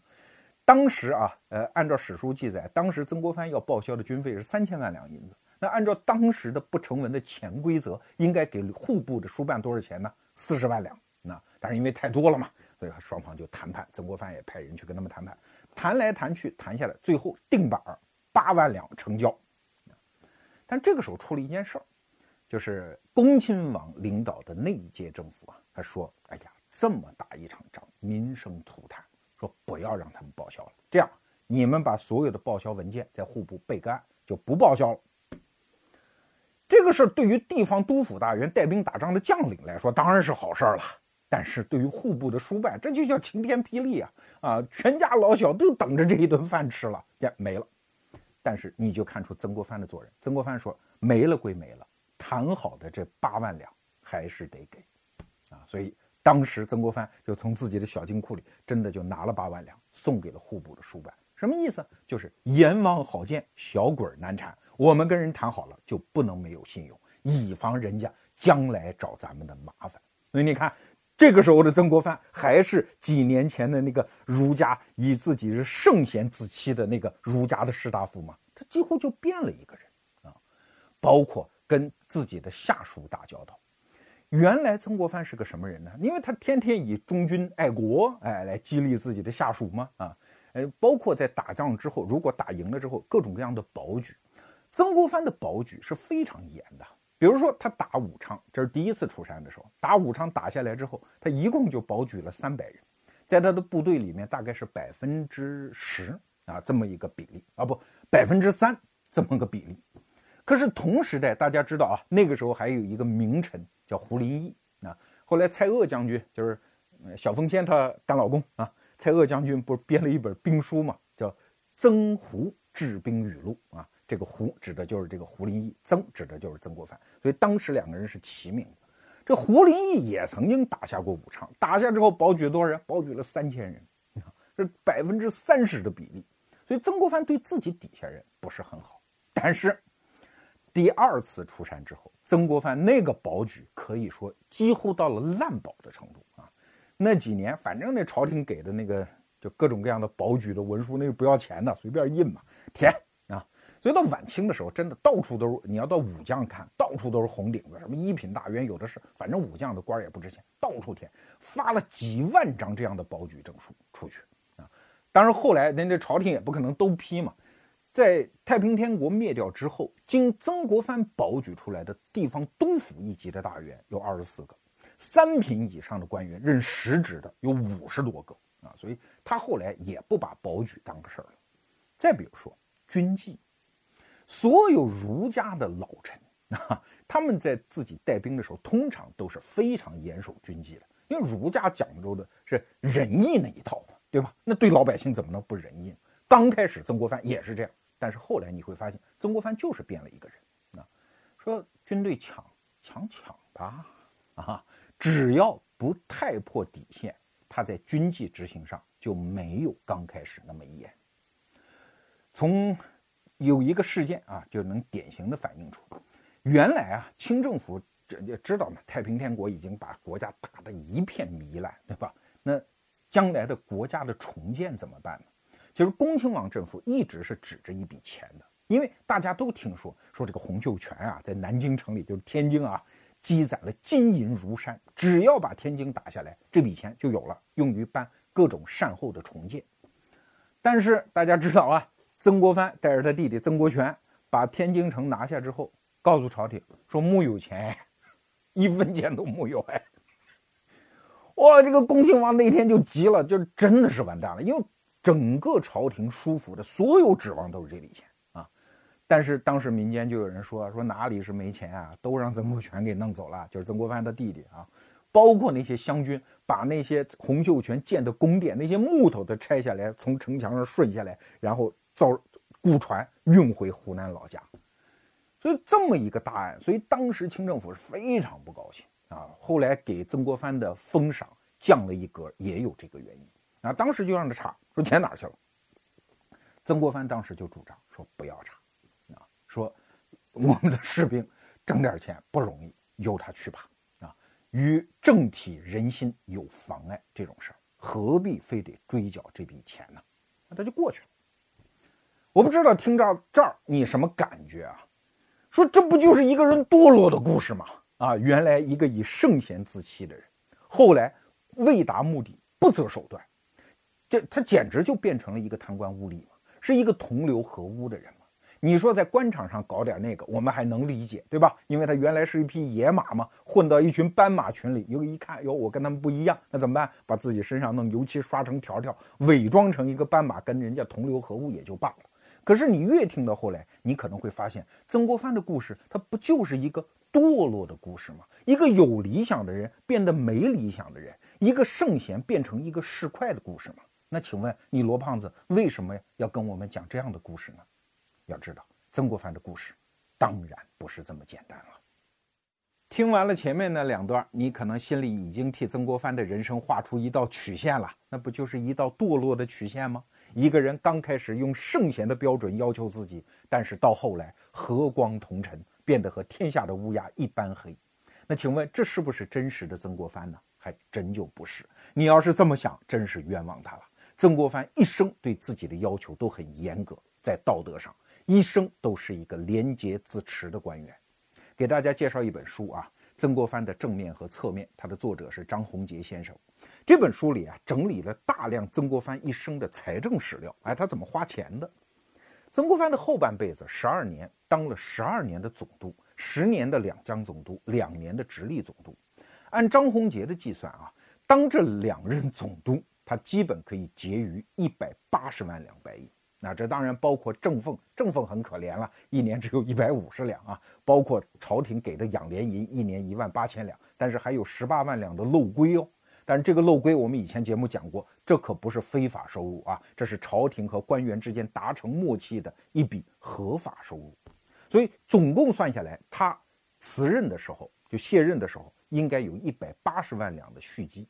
当时啊，呃，按照史书记载，当时曾国藩要报销的军费是三千万两银子。那按照当时的不成文的潜规则，应该给户部的书办多少钱呢？四十万两。那但是因为太多了嘛，所以双方就谈判。曾国藩也派人去跟他们谈判，谈来谈去，谈下来，最后定板儿八万两成交。但这个时候出了一件事儿，就是恭亲王领导的那一届政府啊，他说：“哎呀，这么大一场仗，民生涂炭，说不要让他们报销了。这样，你们把所有的报销文件在户部备个案，就不报销了。”这个事儿对于地方督府大员带兵打仗的将领来说当然是好事儿了，但是对于户部的书办，这就叫晴天霹雳啊！啊，全家老小都等着这一顿饭吃了，呀，没了。但是你就看出曾国藩的做人。曾国藩说：“没了归没了，谈好的这八万两还是得给。”啊，所以当时曾国藩就从自己的小金库里真的就拿了八万两，送给了户部的书办。什么意思？就是阎王好见，小鬼难缠。我们跟人谈好了，就不能没有信用，以防人家将来找咱们的麻烦。所以你看，这个时候的曾国藩还是几年前的那个儒家以自己是圣贤自欺的那个儒家的士大夫吗？他几乎就变了一个人啊！包括跟自己的下属打交道。原来曾国藩是个什么人呢？因为他天天以忠君爱国，哎，来激励自己的下属嘛，啊。呃，包括在打仗之后，如果打赢了之后，各种各样的保举，曾国藩的保举是非常严的。比如说他打武昌，这是第一次出山的时候，打武昌打下来之后，他一共就保举了三百人，在他的部队里面大概是百分之十啊这么一个比例啊不百分之三这么个比例。可是同时代大家知道啊，那个时候还有一个名臣叫胡林翼啊，后来蔡锷将军就是小凤仙她干老公啊。蔡锷将军不是编了一本兵书嘛，叫《曾胡治兵语录》啊，这个胡指的就是这个胡林翼，曾指的就是曾国藩，所以当时两个人是齐名的。这胡林翼也曾经打下过武昌，打下之后保举多少人？保举了三千人，这百分之三十的比例。所以曾国藩对自己底下人不是很好。但是第二次出山之后，曾国藩那个保举可以说几乎到了滥保的程度啊。那几年，反正那朝廷给的那个就各种各样的保举的文书，那个不要钱的，随便印嘛，填。所以到晚清的时候，真的到处都是。你要到武将看，到处都是红顶子，什么一品大员有的是。反正武将的官也不值钱，到处填，发了几万张这样的保举证书出去啊。当然后来人家朝廷也不可能都批嘛。在太平天国灭掉之后，经曾国藩保举出来的地方督府一级的大员有二十四个，三品以上的官员任实职的有五十多个啊。所以他后来也不把保举当个事儿了。再比如说军纪。所有儒家的老臣 啊，他们在自己带兵的时候，通常都是非常严守军纪的，因为儒家讲究的是仁义那一套嘛，对吧？那对老百姓怎么能不仁义？刚开始曾国藩也是这样，但是后来你会发现，曾国藩就是变了一个人啊。说军队抢抢抢吧，啊，只要不太破底线，他在军纪执行上就没有刚开始那么严。从有一个事件啊，就能典型的反映出，原来啊，清政府这也知道嘛，太平天国已经把国家打得一片糜烂，对吧？那将来的国家的重建怎么办呢？其实恭亲王政府一直是指着一笔钱的，因为大家都听说说这个洪秀全啊，在南京城里就是天津啊，积攒了金银如山，只要把天津打下来，这笔钱就有了，用于办各种善后的重建。但是大家知道啊。曾国藩带着他弟弟曾国荃把天津城拿下之后，告诉朝廷说木有钱，一分钱都木有哎！哇，这个恭亲王那天就急了，就真的是完蛋了，因为整个朝廷书府的所有指望都是这笔钱啊。但是当时民间就有人说说哪里是没钱啊，都让曾国荃给弄走了，就是曾国藩的弟弟啊，包括那些湘军把那些洪秀全建的宫殿那些木头都拆下来，从城墙上顺下来，然后。造雇船运回湖南老家，所以这么一个大案，所以当时清政府是非常不高兴啊。后来给曾国藩的封赏降了一格，也有这个原因啊。当时就让他查，说钱哪去了？曾国藩当时就主张说不要查啊，说我们的士兵挣点钱不容易，由他去吧啊，与政体人心有妨碍这种事儿，何必非得追缴这笔钱呢？那他就过去了。我不知道听到这儿你什么感觉啊？说这不就是一个人堕落的故事吗？啊，原来一个以圣贤自欺的人，后来为达目的不择手段，这他简直就变成了一个贪官污吏嘛，是一个同流合污的人嘛。你说在官场上搞点那个，我们还能理解，对吧？因为他原来是一匹野马嘛，混到一群斑马群里，又一看，哟，我跟他们不一样，那怎么办？把自己身上弄油漆刷成条条，伪装成一个斑马，跟人家同流合污也就罢了。可是你越听到后来，你可能会发现，曾国藩的故事，它不就是一个堕落的故事吗？一个有理想的人变得没理想的人，一个圣贤变成一个市侩的故事吗？那请问你罗胖子为什么要跟我们讲这样的故事呢？要知道，曾国藩的故事当然不是这么简单了。听完了前面那两段，你可能心里已经替曾国藩的人生画出一道曲线了，那不就是一道堕落的曲线吗？一个人刚开始用圣贤的标准要求自己，但是到后来和光同尘，变得和天下的乌鸦一般黑。那请问这是不是真实的曾国藩呢？还真就不是。你要是这么想，真是冤枉他了。曾国藩一生对自己的要求都很严格，在道德上，一生都是一个廉洁自持的官员。给大家介绍一本书啊，《曾国藩的正面和侧面》，它的作者是张宏杰先生。这本书里啊，整理了大量曾国藩一生的财政史料。哎，他怎么花钱的？曾国藩的后半辈子，十二年当了十二年的总督，十年的两江总督，两年的直隶总督。按张宏杰的计算啊，当这两任总督，他基本可以结余一百八十万两白银。那这当然包括正俸，正俸很可怜了，一年只有一百五十两啊。包括朝廷给的养廉银，一年一万八千两，但是还有十八万两的漏规哦。但是这个漏规，我们以前节目讲过，这可不是非法收入啊，这是朝廷和官员之间达成默契的一笔合法收入。所以总共算下来，他辞任的时候就卸任的时候，应该有一百八十万两的蓄积。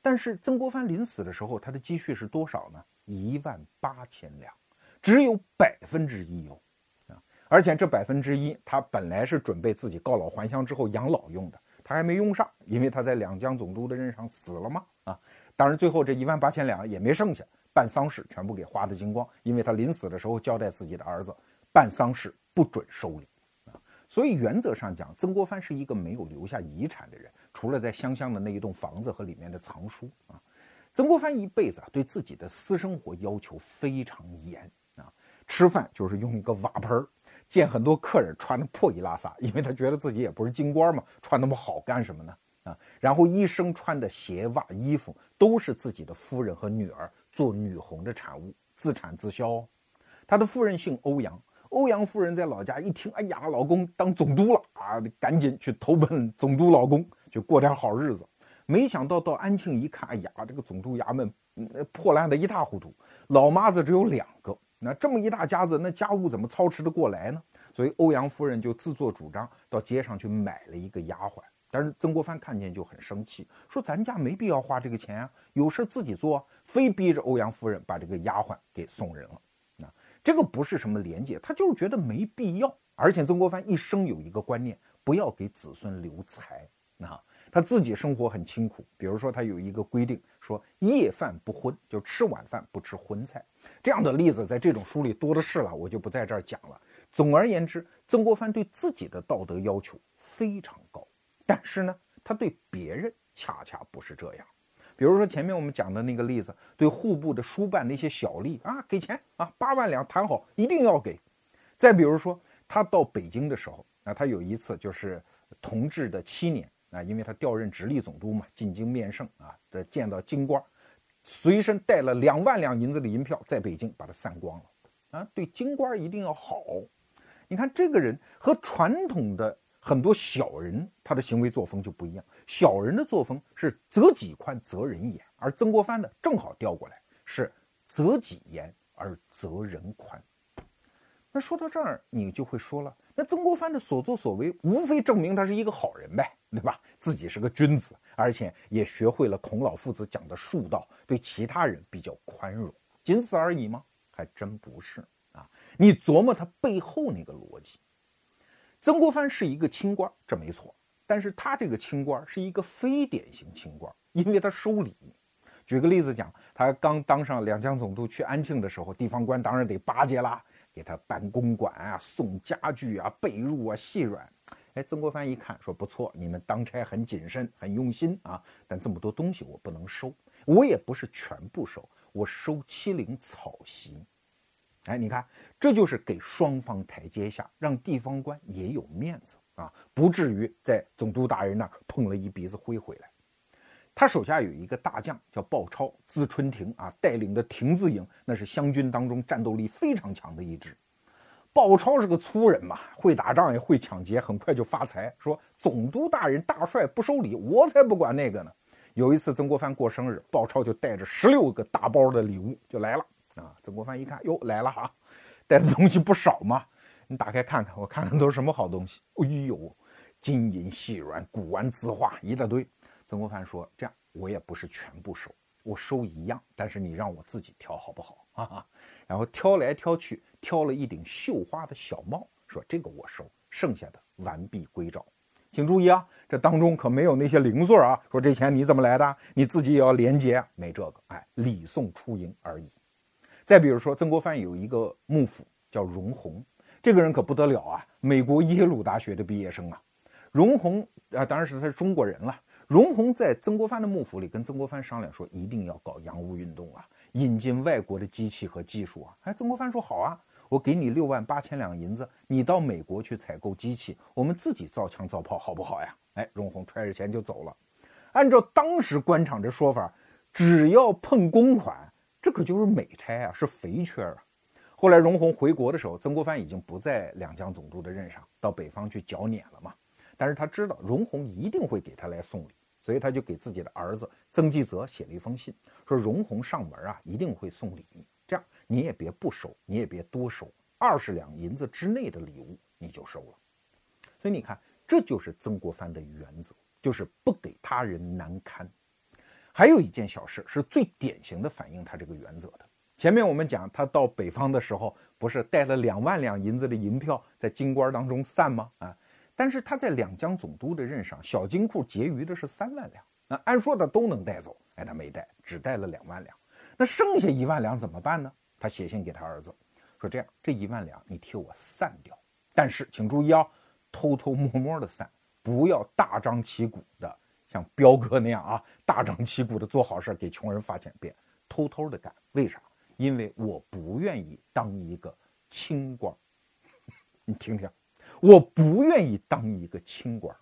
但是曾国藩临死的时候，他的积蓄是多少呢？一万八千两，只有百分之一有，啊！而且这百分之一，他本来是准备自己告老还乡之后养老用的，他还没用上，因为他在两江总督的任上死了嘛，啊！当然最后这一万八千两也没剩下，办丧事全部给花的精光，因为他临死的时候交代自己的儿子，办丧事不准收礼，啊！所以原则上讲，曾国藩是一个没有留下遗产的人。除了在湘乡的那一栋房子和里面的藏书啊，曾国藩一辈子啊对自己的私生活要求非常严啊，吃饭就是用一个瓦盆儿，见很多客人穿的破衣拉撒，因为他觉得自己也不是京官嘛，穿那么好干什么呢啊？然后一生穿的鞋袜衣服都是自己的夫人和女儿做女红的产物，自产自销。他的夫人姓欧阳，欧阳夫人在老家一听，哎呀，老公当总督了啊，赶紧去投奔总督老公。就过点好日子，没想到到安庆一看，哎呀，这个总督衙门破烂的一塌糊涂，老妈子只有两个，那这么一大家子，那家务怎么操持得过来呢？所以欧阳夫人就自作主张到街上去买了一个丫鬟。但是曾国藩看见就很生气，说咱家没必要花这个钱啊，有事自己做，非逼着欧阳夫人把这个丫鬟给送人了。啊，这个不是什么廉洁，他就是觉得没必要。而且曾国藩一生有一个观念，不要给子孙留财。啊，他自己生活很清苦，比如说他有一个规定，说夜饭不荤，就吃晚饭不吃荤菜。这样的例子在这种书里多的是了，我就不在这儿讲了。总而言之，曾国藩对自己的道德要求非常高，但是呢，他对别人恰恰不是这样。比如说前面我们讲的那个例子，对户部的书办那些小吏啊，给钱啊，八万两谈好，一定要给。再比如说他到北京的时候，那他有一次就是同治的七年。啊，因为他调任直隶总督嘛，进京面圣啊，这见到京官，随身带了两万两银子的银票，在北京把它散光了。啊，对京官一定要好。你看这个人和传统的很多小人，他的行为作风就不一样。小人的作风是择己宽，择人严，而曾国藩呢，正好调过来，是择己严而择人宽。那说到这儿，你就会说了，那曾国藩的所作所为，无非证明他是一个好人呗，对吧？自己是个君子，而且也学会了孔老夫子讲的术道，对其他人比较宽容，仅此而已吗？还真不是啊！你琢磨他背后那个逻辑，曾国藩是一个清官，这没错，但是他这个清官是一个非典型清官，因为他收礼。举个例子讲，他刚当上两江总督去安庆的时候，地方官当然得巴结啦。给他办公馆啊，送家具啊，被褥啊，细软。哎，曾国藩一看，说不错，你们当差很谨慎，很用心啊。但这么多东西我不能收，我也不是全部收，我收七零草席。哎，你看，这就是给双方台阶下，让地方官也有面子啊，不至于在总督大人那儿碰了一鼻子灰回来。他手下有一个大将叫鲍超，字春亭啊，带领的亭子营那是湘军当中战斗力非常强的一支。鲍超是个粗人嘛，会打仗也会抢劫，很快就发财。说总督大人大帅不收礼，我才不管那个呢。有一次曾国藩过生日，鲍超就带着十六个大包的礼物就来了啊。曾国藩一看，哟来了哈，带的东西不少嘛。你打开看看，我看看都是什么好东西。哎呦，金银细软、古玩字画一大堆。曾国藩说：“这样，我也不是全部收，我收一样，但是你让我自己挑好不好？”哈哈，然后挑来挑去，挑了一顶绣花的小帽，说：“这个我收，剩下的完璧归赵。”请注意啊，这当中可没有那些零碎啊。说这钱你怎么来的？你自己也要廉洁，没这个，哎，礼送出营而已。再比如说，曾国藩有一个幕府叫荣闳，这个人可不得了啊，美国耶鲁大学的毕业生啊。荣闳啊，当然是他是中国人了。荣闳在曾国藩的幕府里跟曾国藩商量说，一定要搞洋务运动啊，引进外国的机器和技术啊。哎，曾国藩说好啊，我给你六万八千两银子，你到美国去采购机器，我们自己造枪造炮，好不好呀？哎，荣闳揣着钱就走了。按照当时官场这说法，只要碰公款，这可就是美差啊，是肥缺啊。后来荣闳回国的时候，曾国藩已经不在两江总督的任上，到北方去剿捻了嘛。但是他知道荣闳一定会给他来送礼所以他就给自己的儿子曾纪泽写了一封信，说容闳上门啊，一定会送礼，这样你也别不收，你也别多收，二十两银子之内的礼物你就收了。所以你看，这就是曾国藩的原则，就是不给他人难堪。还有一件小事是最典型的反映他这个原则的。前面我们讲他到北方的时候，不是带了两万两银子的银票在京官当中散吗？啊！但是他在两江总督的任上，小金库结余的是三万两，那按说他都能带走，哎，他没带，只带了两万两。那剩下一万两怎么办呢？他写信给他儿子，说这样，这一万两你替我散掉，但是请注意啊，偷偷摸摸的散，不要大张旗鼓的像彪哥那样啊，大张旗鼓的做好事给穷人发钱别，偷偷的干。为啥？因为我不愿意当一个清官。你听听。我不愿意当一个清官，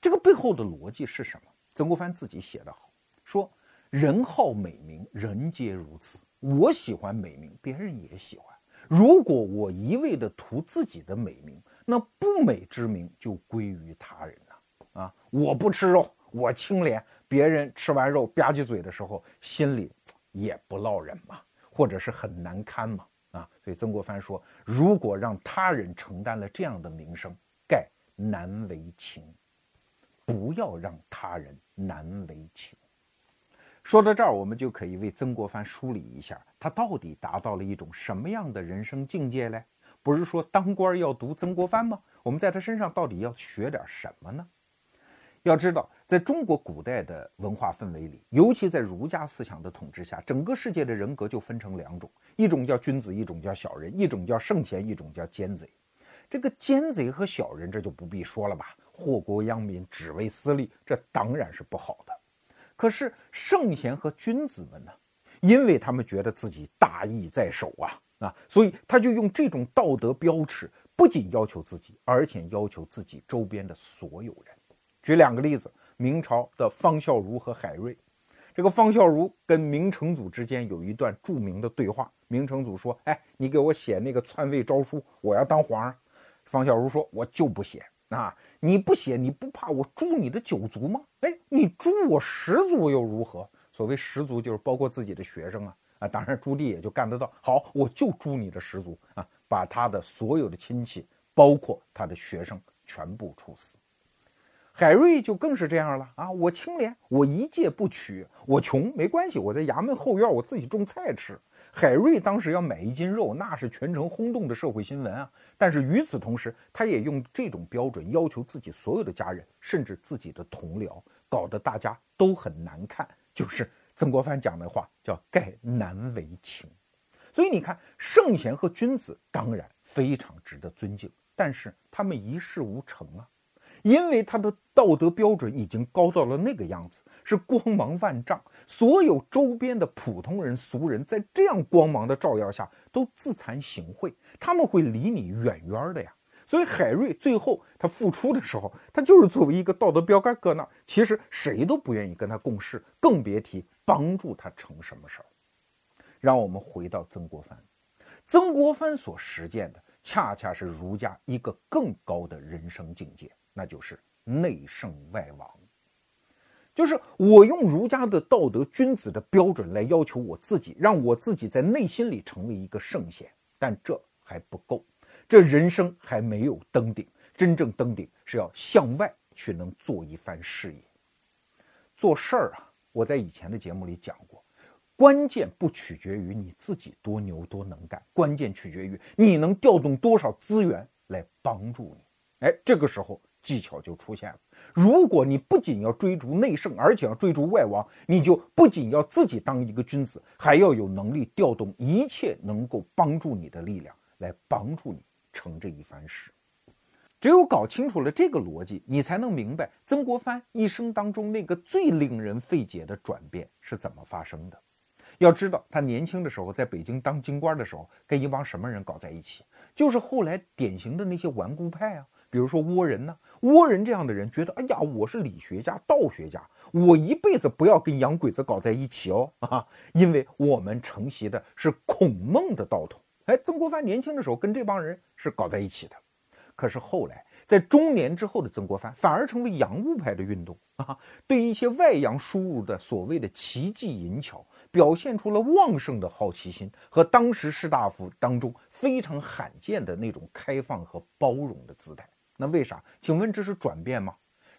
这个背后的逻辑是什么？曾国藩自己写得好，说人好美名，人皆如此。我喜欢美名，别人也喜欢。如果我一味的图自己的美名，那不美之名就归于他人了。啊，我不吃肉，我清廉，别人吃完肉吧唧嘴的时候，心里也不落忍嘛，或者是很难堪嘛。啊，所以曾国藩说：“如果让他人承担了这样的名声，盖难为情。不要让他人难为情。”说到这儿，我们就可以为曾国藩梳理一下，他到底达到了一种什么样的人生境界嘞？不是说当官要读曾国藩吗？我们在他身上到底要学点什么呢？要知道，在中国古代的文化氛围里，尤其在儒家思想的统治下，整个世界的人格就分成两种：一种叫君子，一种叫小人；一种叫圣贤，一种叫奸贼。这个奸贼和小人，这就不必说了吧？祸国殃民，只为私利，这当然是不好的。可是圣贤和君子们呢？因为他们觉得自己大义在手啊啊，所以他就用这种道德标尺，不仅要求自己，而且要求自己周边的所有人。举两个例子，明朝的方孝孺和海瑞。这个方孝孺跟明成祖之间有一段著名的对话。明成祖说：“哎，你给我写那个篡位诏书，我要当皇上。”方孝孺说：“我就不写啊！你不写，你不怕我诛你的九族吗？哎，你诛我十族又如何？所谓十族，就是包括自己的学生啊啊！当然，朱棣也就干得到。好，我就诛你的十族啊，把他的所有的亲戚，包括他的学生，全部处死。”海瑞就更是这样了啊！我清廉，我一介不取，我穷没关系，我在衙门后院我自己种菜吃。海瑞当时要买一斤肉，那是全城轰动的社会新闻啊！但是与此同时，他也用这种标准要求自己所有的家人，甚至自己的同僚，搞得大家都很难看。就是曾国藩讲的话，叫“盖难为情”。所以你看，圣贤和君子当然非常值得尊敬，但是他们一事无成啊。因为他的道德标准已经高到了那个样子，是光芒万丈，所有周边的普通人、俗人在这样光芒的照耀下都自惭形秽，他们会离你远远的呀。所以海瑞最后他复出的时候，他就是作为一个道德标杆搁那儿，其实谁都不愿意跟他共事，更别提帮助他成什么事儿。让我们回到曾国藩，曾国藩所实践的恰恰是儒家一个更高的人生境界。那就是内圣外王，就是我用儒家的道德君子的标准来要求我自己，让我自己在内心里成为一个圣贤，但这还不够，这人生还没有登顶。真正登顶是要向外去能做一番事业。做事儿啊，我在以前的节目里讲过，关键不取决于你自己多牛多能干，关键取决于你能调动多少资源来帮助你。哎，这个时候。技巧就出现了。如果你不仅要追逐内圣，而且要追逐外王，你就不仅要自己当一个君子，还要有能力调动一切能够帮助你的力量来帮助你成这一番事。只有搞清楚了这个逻辑，你才能明白曾国藩一生当中那个最令人费解的转变是怎么发生的。要知道，他年轻的时候在北京当京官的时候，跟一帮什么人搞在一起？就是后来典型的那些顽固派啊。比如说倭人呢，倭人这样的人觉得，哎呀，我是理学家、道学家，我一辈子不要跟洋鬼子搞在一起哦 啊，因为我们承袭的是孔孟的道统。哎，曾国藩年轻的时候跟这帮人是搞在一起的，可是后来在中年之后的曾国藩反而成为洋务派的运动啊，对一些外洋输入的所谓的奇技淫巧，表现出了旺盛的好奇心和当时士大夫当中非常罕见的那种开放和包容的姿态。那为啥？请问这是转变吗？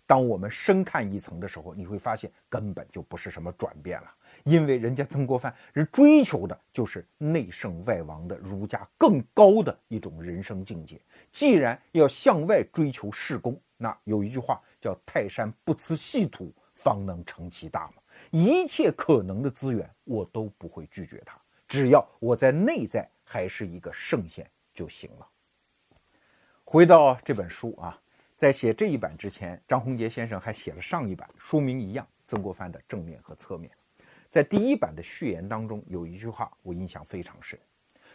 当我们深看一层的时候，你会发现根本就不是什么转变了，因为人家曾国藩人追求的就是内圣外王的儒家更高的一种人生境界。既然要向外追求事功，那有一句话叫“泰山不辞细土，方能成其大”嘛。一切可能的资源，我都不会拒绝它，只要我在内在还是一个圣贤就行了。回到这本书啊。在写这一版之前，张宏杰先生还写了上一版，书名一样，曾国藩的正面和侧面。在第一版的序言当中，有一句话我印象非常深，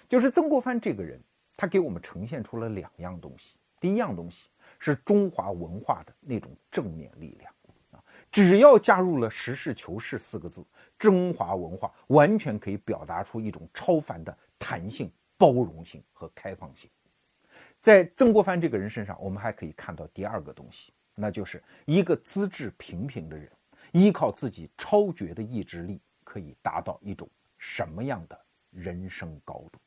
就是曾国藩这个人，他给我们呈现出了两样东西。第一样东西是中华文化的那种正面力量啊，只要加入了实事求是四个字，中华文化完全可以表达出一种超凡的弹性、包容性和开放性。在曾国藩这个人身上，我们还可以看到第二个东西，那就是一个资质平平的人，依靠自己超绝的意志力，可以达到一种什么样的人生高度。